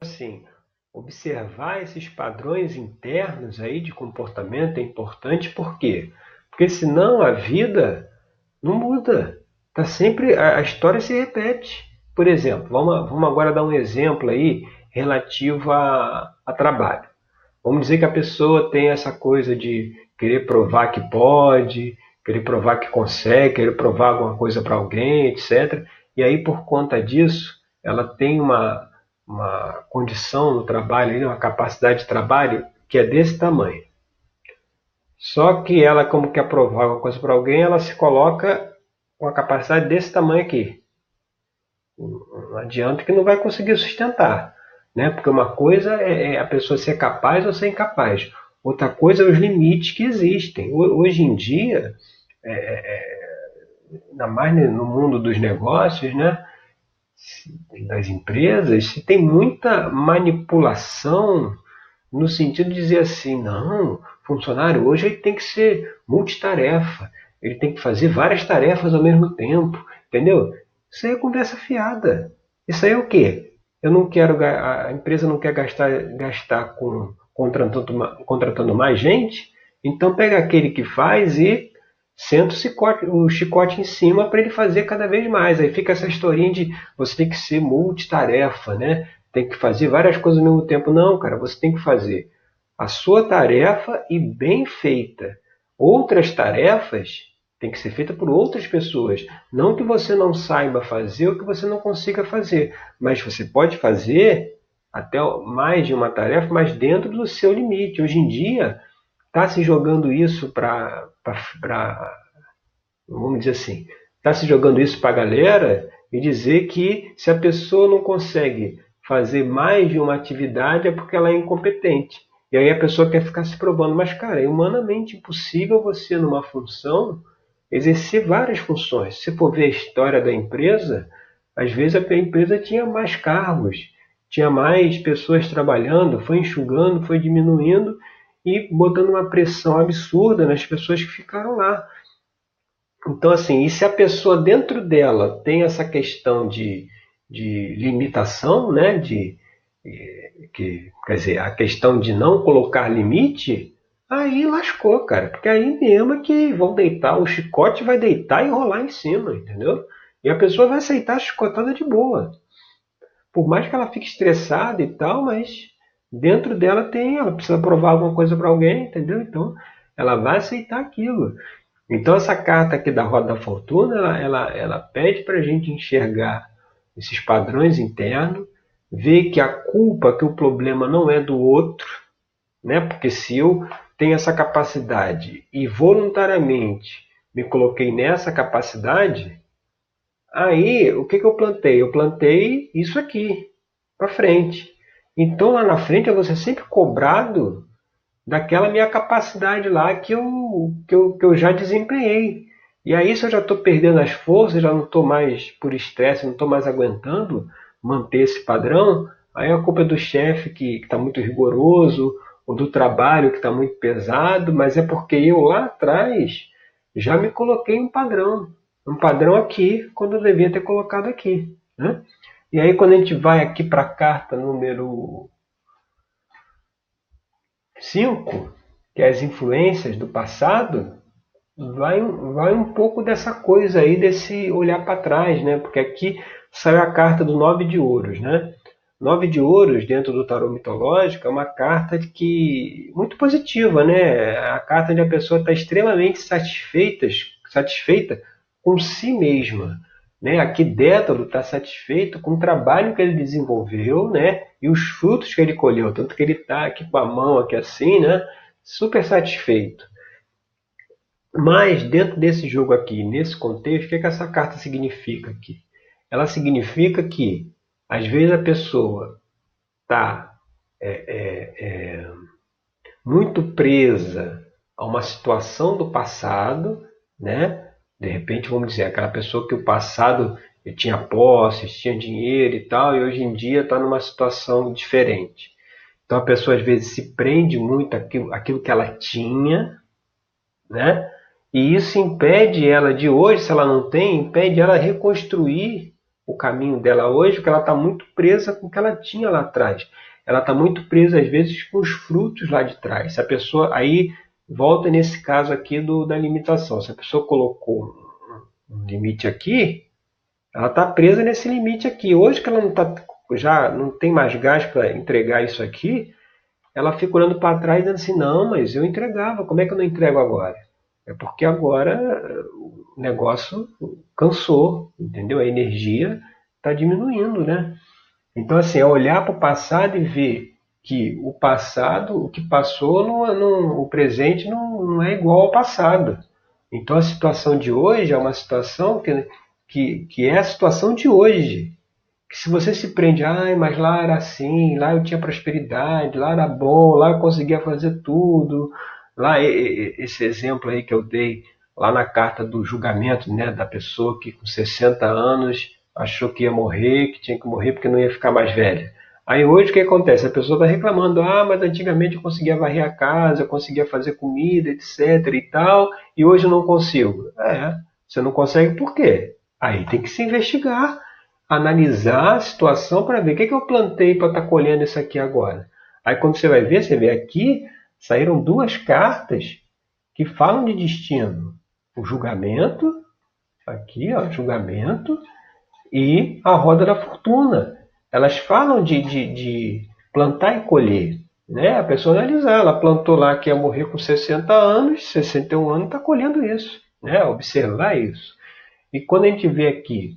assim, observar esses padrões internos aí de comportamento é importante, por quê? Porque senão a vida não muda. Tá sempre a, história se repete. Por exemplo, vamos, vamos agora dar um exemplo aí relativo a, a trabalho. Vamos dizer que a pessoa tem essa coisa de querer provar que pode, querer provar que consegue, querer provar alguma coisa para alguém, etc. E aí, por conta disso, ela tem uma, uma condição no trabalho, uma capacidade de trabalho que é desse tamanho. Só que ela, como quer provar alguma coisa para alguém, ela se coloca com a capacidade desse tamanho aqui. Não adianta que não vai conseguir sustentar. Né? Porque uma coisa é, é a pessoa ser capaz ou ser incapaz. Outra coisa é os limites que existem. Hoje em dia, é, é, é, ainda mais no mundo dos negócios, né? Das empresas, se tem muita manipulação no sentido de dizer assim, não, funcionário hoje ele tem que ser multitarefa, ele tem que fazer várias tarefas ao mesmo tempo, entendeu? Isso aí é conversa fiada. Isso aí é o quê? Eu não quero, a empresa não quer gastar, gastar com contratando, contratando mais gente, então pega aquele que faz e senta o chicote, o chicote em cima para ele fazer cada vez mais. Aí fica essa historinha de você tem que ser multitarefa, né? Tem que fazer várias coisas ao mesmo tempo. Não, cara, você tem que fazer a sua tarefa e bem feita. Outras tarefas têm que ser feitas por outras pessoas. Não que você não saiba fazer ou que você não consiga fazer, mas você pode fazer até mais de uma tarefa, mas dentro do seu limite. Hoje em dia, está se jogando isso para. Vamos dizer assim, está se jogando isso para a galera e dizer que se a pessoa não consegue fazer mais de uma atividade é porque ela é incompetente. E aí a pessoa quer ficar se provando. Mas, cara, é humanamente impossível você, numa função, exercer várias funções. Se for ver a história da empresa, às vezes a empresa tinha mais cargos, tinha mais pessoas trabalhando, foi enxugando, foi diminuindo e botando uma pressão absurda nas pessoas que ficaram lá. Então, assim, e se a pessoa dentro dela tem essa questão de, de limitação, né, de, que, quer dizer, a questão de não colocar limite, aí lascou, cara. Porque aí mesmo é que vão deitar, o chicote vai deitar e rolar em cima, entendeu? E a pessoa vai aceitar a chicotada de boa. Por mais que ela fique estressada e tal, mas dentro dela tem, ela precisa provar alguma coisa para alguém, entendeu? Então ela vai aceitar aquilo. Então essa carta aqui da roda da fortuna, ela, ela, ela pede para a gente enxergar esses padrões internos, ver que a culpa, que o problema não é do outro, né? Porque se eu tenho essa capacidade e voluntariamente me coloquei nessa capacidade, aí o que, que eu plantei? Eu plantei isso aqui para frente. Então lá na frente eu vou ser sempre cobrado daquela minha capacidade lá que eu, que eu, que eu já desempenhei. E aí, se eu já estou perdendo as forças, já não estou mais por estresse, não estou mais aguentando manter esse padrão, aí a culpa é do chefe que está muito rigoroso, ou do trabalho que está muito pesado, mas é porque eu lá atrás já me coloquei um padrão. Um padrão aqui, quando eu devia ter colocado aqui. Né? E aí, quando a gente vai aqui para a carta número 5, que é as influências do passado, vai, vai um pouco dessa coisa aí, desse olhar para trás, né? Porque aqui saiu a carta do Nove de Ouros, né? Nove de Ouros, dentro do tarô mitológico, é uma carta que muito positiva, né? A carta onde a pessoa está extremamente satisfeita, satisfeita com si mesma. Né? Aqui Détalo está satisfeito com o trabalho que ele desenvolveu né? e os frutos que ele colheu. Tanto que ele está aqui com a mão aqui assim, né? super satisfeito. Mas dentro desse jogo aqui, nesse contexto, o que, é que essa carta significa aqui? Ela significa que às vezes a pessoa está é, é, é, muito presa a uma situação do passado, né? De repente, vamos dizer, aquela pessoa que o passado tinha posses, tinha dinheiro e tal, e hoje em dia está numa situação diferente. Então a pessoa às vezes se prende muito àquilo, àquilo que ela tinha, né? E isso impede ela de hoje, se ela não tem, impede ela reconstruir o caminho dela hoje, porque ela está muito presa com o que ela tinha lá atrás. Ela está muito presa, às vezes, com os frutos lá de trás. Se a pessoa. Aí volta nesse caso aqui do, da limitação. Se a pessoa colocou um limite aqui, ela está presa nesse limite aqui. Hoje que ela não tá, já não tem mais gás para entregar isso aqui, ela fica olhando para trás dizendo assim, não, mas eu entregava, como é que eu não entrego agora? É porque agora o negócio cansou, entendeu? A energia está diminuindo, né? Então, assim, é olhar para o passado e ver que o passado, o que passou, não, não, o presente não, não é igual ao passado. Então, a situação de hoje é uma situação que, que, que é a situação de hoje. Que se você se prende, ai, mas lá era assim, lá eu tinha prosperidade, lá era bom, lá eu conseguia fazer tudo, lá esse exemplo aí que eu dei lá na carta do julgamento, né, da pessoa que com 60 anos achou que ia morrer, que tinha que morrer porque não ia ficar mais velha. Aí hoje o que acontece? A pessoa está reclamando, ah, mas antigamente eu conseguia varrer a casa, eu conseguia fazer comida, etc e tal, e hoje eu não consigo. É, você não consegue por quê? Aí tem que se investigar, analisar a situação para ver o que, que eu plantei para estar tá colhendo isso aqui agora. Aí quando você vai ver, você vê aqui, saíram duas cartas que falam de destino. O julgamento, aqui, ó, julgamento, e a roda da fortuna. Elas falam de, de, de plantar e colher. Né? A pessoa analisar, ela plantou lá que ia morrer com 60 anos, 61 anos, está colhendo isso. Né? Observar isso. E quando a gente vê aqui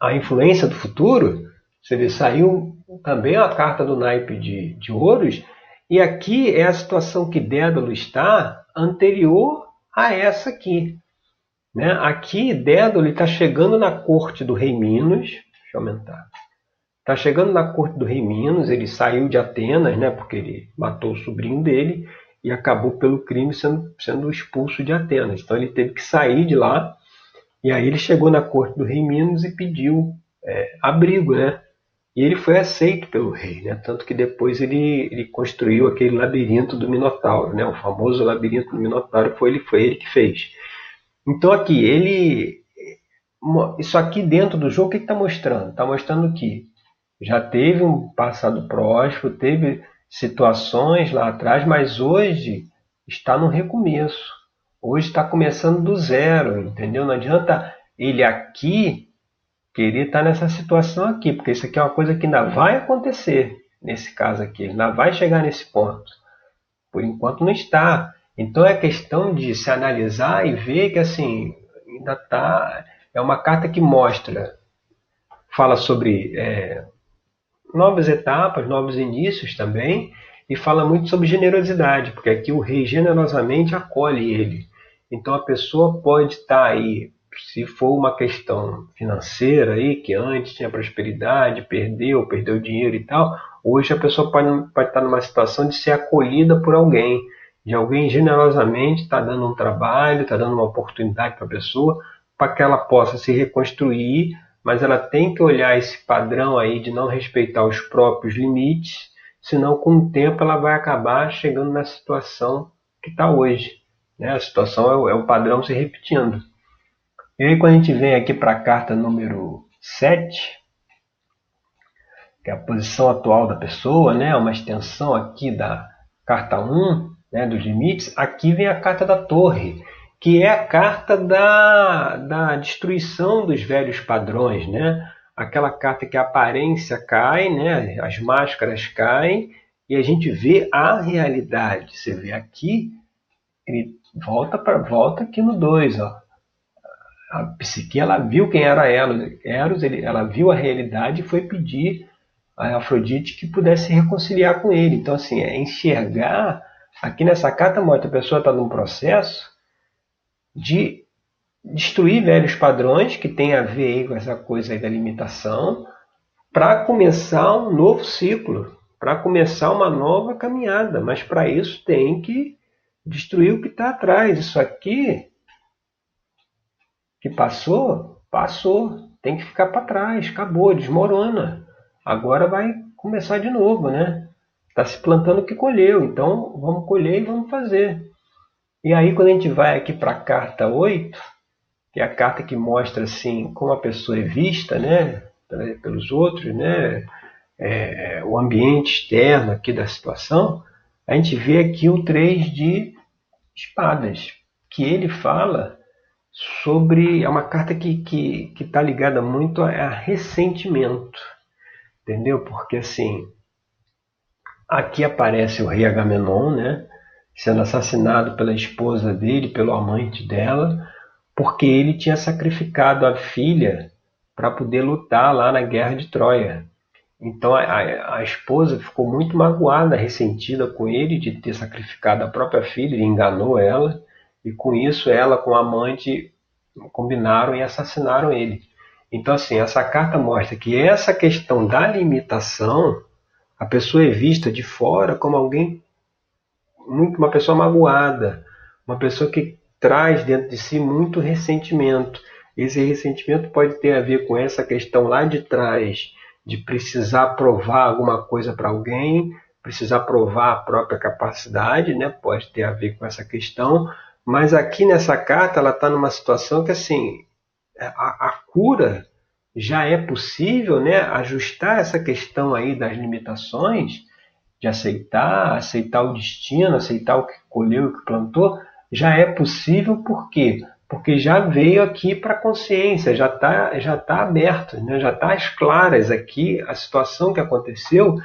a influência do futuro, você vê, saiu também a carta do naipe de, de ouros, e aqui é a situação que Dédalo está anterior a essa aqui. Né? Aqui, Dédalo está chegando na corte do rei Minos. Aumentar. Está chegando na corte do rei Minos. Ele saiu de Atenas, né? porque ele matou o sobrinho dele e acabou pelo crime sendo, sendo expulso de Atenas. Então ele teve que sair de lá. E aí ele chegou na corte do rei Minos e pediu é, abrigo, né? E ele foi aceito pelo rei, né? Tanto que depois ele, ele construiu aquele labirinto do Minotauro, né? O famoso labirinto do Minotauro foi ele, foi ele que fez. Então aqui, ele. Isso aqui dentro do jogo, o que está mostrando? Está mostrando que já teve um passado próspero, teve situações lá atrás, mas hoje está no recomeço. Hoje está começando do zero, entendeu? Não adianta ele aqui querer estar nessa situação aqui, porque isso aqui é uma coisa que ainda vai acontecer nesse caso aqui, ainda vai chegar nesse ponto. Por enquanto não está. Então é questão de se analisar e ver que assim ainda está é uma carta que mostra, fala sobre é, novas etapas, novos inícios também e fala muito sobre generosidade, porque aqui o rei generosamente acolhe ele. Então a pessoa pode estar aí, se for uma questão financeira aí, que antes tinha prosperidade, perdeu, perdeu dinheiro e tal, hoje a pessoa pode, estar numa situação de ser acolhida por alguém de alguém generosamente está dando um trabalho, está dando uma oportunidade para a pessoa, para que ela possa se reconstruir, mas ela tem que olhar esse padrão aí de não respeitar os próprios limites, senão com o tempo ela vai acabar chegando na situação que está hoje. Né? A situação é o, é o padrão se repetindo. E aí quando a gente vem aqui para a carta número 7, que é a posição atual da pessoa, né? uma extensão aqui da carta 1, né, dos limites, aqui vem a carta da torre, que é a carta da, da destruição dos velhos padrões, né? Aquela carta que a aparência cai, né? as máscaras caem e a gente vê a realidade. Você vê aqui, ele volta para volta aqui no 2, ó. A psique ela viu quem era Eros, Eros ele, ela viu a realidade e foi pedir a Afrodite que pudesse se reconciliar com ele. Então assim, é enxergar Aqui nessa carta mostra a pessoa está num processo de destruir velhos padrões que tem a ver com essa coisa da limitação para começar um novo ciclo, para começar uma nova caminhada. Mas para isso tem que destruir o que está atrás. Isso aqui que passou, passou. Tem que ficar para trás. Acabou, desmorona. Agora vai começar de novo, né? Está se plantando o que colheu, então vamos colher e vamos fazer. E aí, quando a gente vai aqui para a carta 8, que é a carta que mostra assim como a pessoa é vista, né, pelos outros, né, é, o ambiente externo aqui da situação, a gente vê aqui o 3 de espadas, que ele fala sobre. É uma carta que está que, que tá ligada muito a, a ressentimento, entendeu? Porque assim, aqui aparece o rei Agamenon, né? Sendo assassinado pela esposa dele, pelo amante dela, porque ele tinha sacrificado a filha para poder lutar lá na guerra de Troia. Então a, a, esposa ficou muito magoada, ressentida com ele de ter sacrificado a própria filha, ele enganou ela, e com isso ela com o amante combinaram e assassinaram ele. Então assim, essa carta mostra que essa questão da limitação, a pessoa é vista de fora como alguém muito uma pessoa magoada, uma pessoa que traz dentro de si muito ressentimento. Esse ressentimento pode ter a ver com essa questão lá de trás de precisar provar alguma coisa para alguém, precisar provar a própria capacidade, né? Pode ter a ver com essa questão, mas aqui nessa carta ela está numa situação que assim a, a, cura já é possível, né? Ajustar essa questão aí das limitações, de aceitar, aceitar o destino, aceitar o que colheu, o que plantou, já é possível por quê? porque já veio aqui para a consciência, já está já tá aberto, né? já está às claras aqui a situação que aconteceu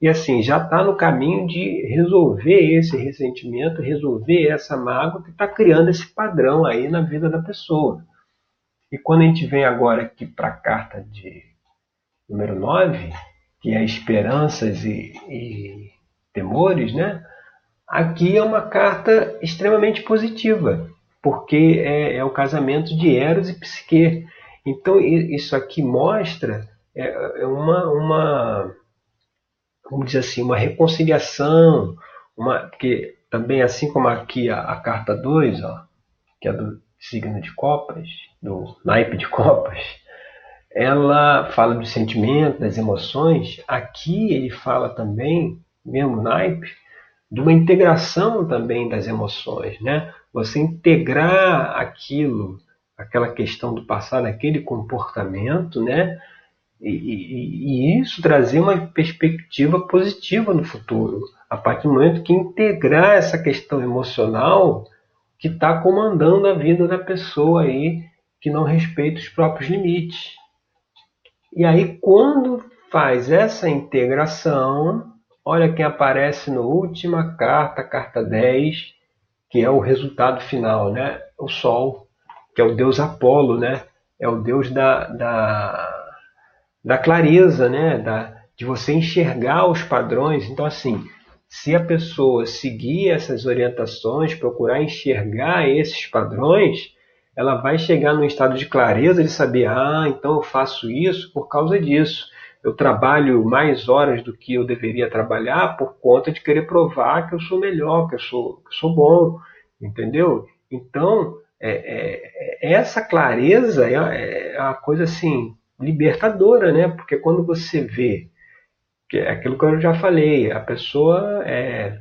e assim já está no caminho de resolver esse ressentimento, resolver essa mágoa que está criando esse padrão aí na vida da pessoa. E quando a gente vem agora aqui para a carta de número 9, que é esperanças e, e temores, né? Aqui é uma carta extremamente positiva porque é, é o casamento de Eros e Psique. Então isso aqui mostra é, é uma, uma, vamos dizer assim, uma reconciliação, uma, porque também assim como aqui a, a carta 2, ó, que é do signo de copas, do naipe de copas, ela fala do sentimento, das emoções. Aqui ele fala também, mesmo naipe, de uma integração também das emoções, né? Você integrar aquilo, aquela questão do passado, aquele comportamento, né? E, e, e, isso trazer uma perspectiva positiva no futuro, a partir do momento que integrar essa questão emocional que está comandando a vida da pessoa aí que não respeita os próprios limites. E aí, quando faz essa integração, Olha quem aparece na última carta, carta 10, que é o resultado final, né? O Sol, que é o deus Apolo, né? É o deus da, da, da clareza, né? Da, de você enxergar os padrões. Então, assim, se a pessoa seguir essas orientações, procurar enxergar esses padrões, ela vai chegar num estado de clareza de saber, ah, então eu faço isso por causa disso eu trabalho mais horas do que eu deveria trabalhar por conta de querer provar que eu sou melhor, que eu sou, que eu sou bom, entendeu? Então, é, é, é essa clareza é, é uma coisa assim libertadora, né? Porque quando você vê que é aquilo que eu já falei, a pessoa é,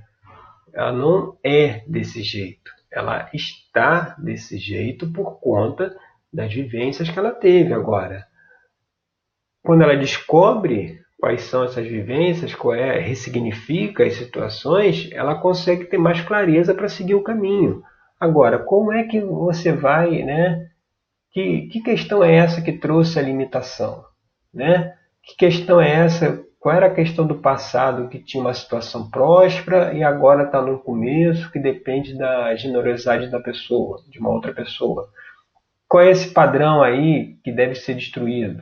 ela não é desse jeito, ela está desse jeito por conta das vivências que ela teve agora quando ela descobre quais são essas vivências, qual é, ressignifica as situações, ela consegue ter mais clareza para seguir o caminho. Agora, como é que você vai, né? Que, que questão é essa que trouxe a limitação, né? Que questão é essa? Qual era a questão do passado que tinha uma situação próspera e agora está no começo que depende da generosidade da pessoa, de uma outra pessoa? Qual é esse padrão aí que deve ser destruído?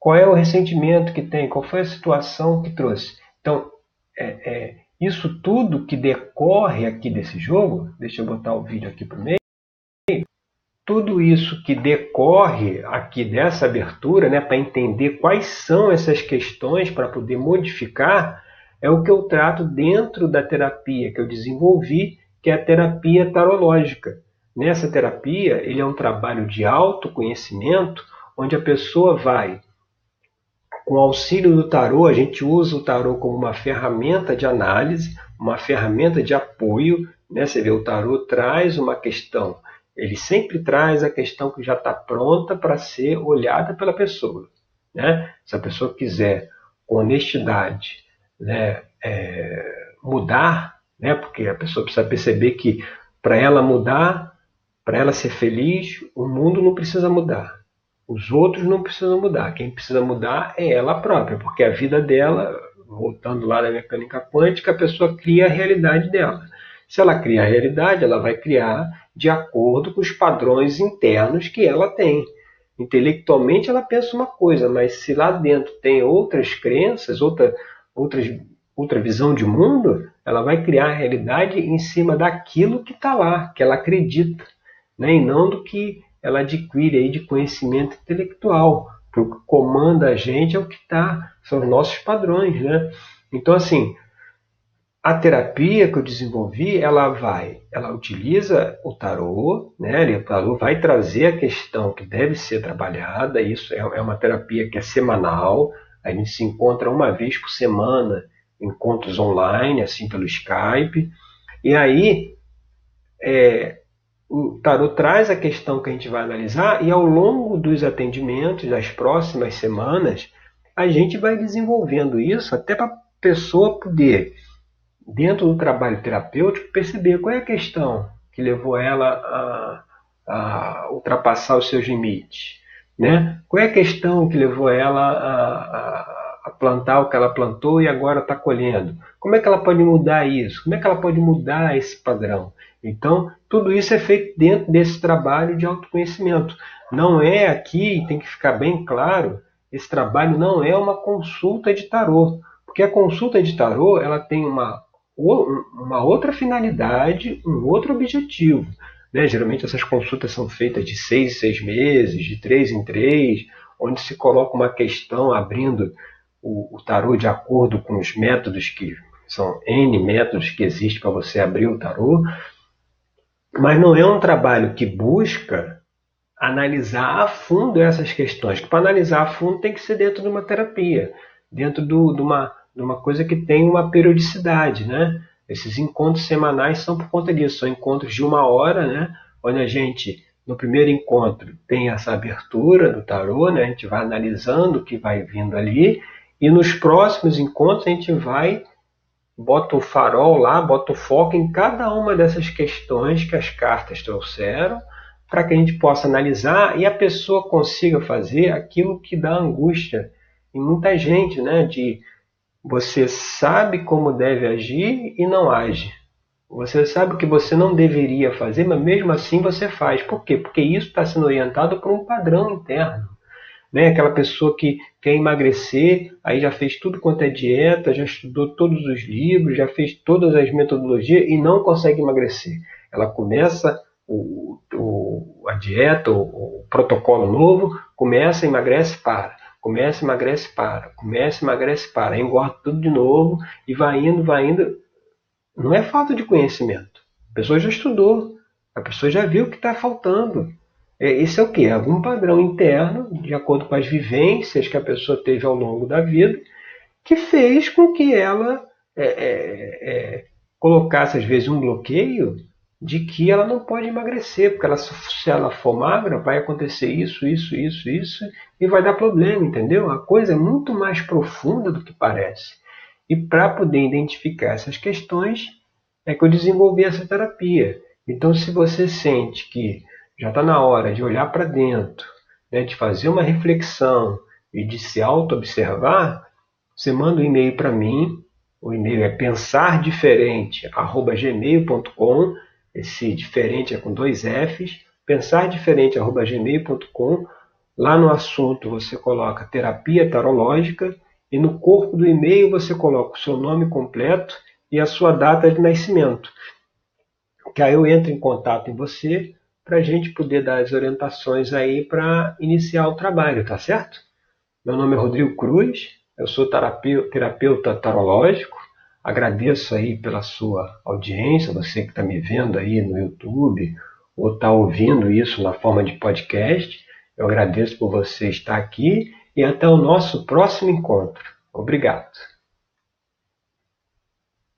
Qual é o ressentimento que tem? Qual foi a situação que trouxe? Então, é, é, isso tudo que decorre aqui desse jogo, deixa eu botar o vídeo aqui para o meio, tudo isso que decorre aqui dessa abertura, né, para entender quais são essas questões para poder modificar, é o que eu trato dentro da terapia que eu desenvolvi, que é a terapia tarológica. Nessa terapia, ele é um trabalho de autoconhecimento, onde a pessoa vai com auxílio do tarô, a gente usa o tarô como uma ferramenta de análise, uma ferramenta de apoio. Né? Você vê, o tarô traz uma questão ele sempre traz a questão que já está pronta para ser olhada pela pessoa. Né? Se a pessoa quiser, com honestidade, né, é, mudar, né, porque a pessoa precisa perceber que para ela mudar, para ela ser feliz, o mundo não precisa mudar. Os outros não precisam mudar. Quem precisa mudar é ela própria, porque a vida dela, voltando lá na mecânica quântica, a pessoa cria a realidade dela. Se ela cria a realidade, ela vai criar de acordo com os padrões internos que ela tem. Intelectualmente ela pensa uma coisa, mas se lá dentro tem outras crenças, outra, outras, outra visão de mundo, ela vai criar a realidade em cima daquilo que está lá, que ela acredita, né? e não do que ela adquire aí de conhecimento intelectual. O que comanda a gente é o que está, são os nossos padrões. Né? Então, assim, a terapia que eu desenvolvi, ela vai, ela utiliza o tarô, né? O tarô vai trazer a questão que deve ser trabalhada. Isso é, é uma terapia que é semanal. A gente se encontra uma vez por semana, encontros online, assim pelo Skype. E aí, é, o tarô traz a questão que a gente vai analisar e ao longo dos atendimentos das próximas semanas, a gente vai desenvolvendo isso até para a pessoa poder dentro do trabalho terapêutico, perceber qual é a questão que levou ela a, a ultrapassar os seus limites. Né? Qual é a questão que levou ela a, a plantar o que ela plantou e agora está colhendo? Como é que ela pode mudar isso? Como é que ela pode mudar esse padrão? Então, tudo isso é feito dentro desse trabalho de autoconhecimento. Não é aqui, tem que ficar bem claro, esse trabalho não é uma consulta de tarô. Porque a consulta de tarô ela tem uma uma outra finalidade, um outro objetivo. Né? Geralmente essas consultas são feitas de seis em seis meses, de três em três, onde se coloca uma questão abrindo o, o tarô de acordo com os métodos que são N métodos que existem para você abrir o tarô, mas não é um trabalho que busca analisar a fundo essas questões. Que para analisar a fundo tem que ser dentro de uma terapia, dentro do, de uma de uma coisa que tem uma periodicidade, né? Esses encontros semanais são por conta disso, são encontros de uma hora, né? Onde a gente, no primeiro encontro, tem essa abertura do tarô, né? A gente vai analisando o que vai vindo ali, e nos próximos encontros a gente vai, bota o farol lá, bota o foco em cada uma dessas questões que as cartas trouxeram, para que a gente possa analisar e a pessoa consiga fazer aquilo que dá angústia em muita gente, né? De você sabe como deve agir e não age. Você sabe o que você não deveria fazer, mas mesmo assim você faz. Por quê? Porque isso está sendo orientado por um padrão interno. Né? Aquela pessoa que quer emagrecer, aí já fez tudo quanto é dieta, já estudou todos os livros, já fez todas as metodologias e não consegue emagrecer. Ela começa o, o, a dieta, o, o protocolo novo, começa, emagrece, para. Começa, emagrece, para. Começa, emagrece, para. Engorda tudo de novo e vai indo, vai indo. Não é falta de conhecimento. A pessoa já estudou. A pessoa já viu o que está faltando. É, isso é o que? Algum padrão interno, de acordo com as vivências que a pessoa teve ao longo da vida, que fez com que ela é, é, é, colocasse, às vezes, um bloqueio de que ela não pode emagrecer, porque ela, se ela for magra, vai acontecer isso, isso, isso, isso, e vai dar problema, entendeu? A coisa é muito mais profunda do que parece. E para poder identificar essas questões, é que eu desenvolvi essa terapia. Então, se você sente que já está na hora de olhar para dentro, né, de fazer uma reflexão e de se auto-observar, você manda um e-mail para mim. O e-mail é pensardiferente.gmail.com esse diferente é com dois Fs, pensardiferente.gmail.com. Lá no assunto você coloca terapia tarológica e no corpo do e-mail você coloca o seu nome completo e a sua data de nascimento. Que aí eu entro em contato em você para a gente poder dar as orientações aí para iniciar o trabalho, tá certo? Meu nome é Rodrigo Cruz, eu sou terapeuta tarológico, Agradeço aí pela sua audiência, você que está me vendo aí no YouTube ou está ouvindo isso na forma de podcast. Eu agradeço por você estar aqui e até o nosso próximo encontro. Obrigado.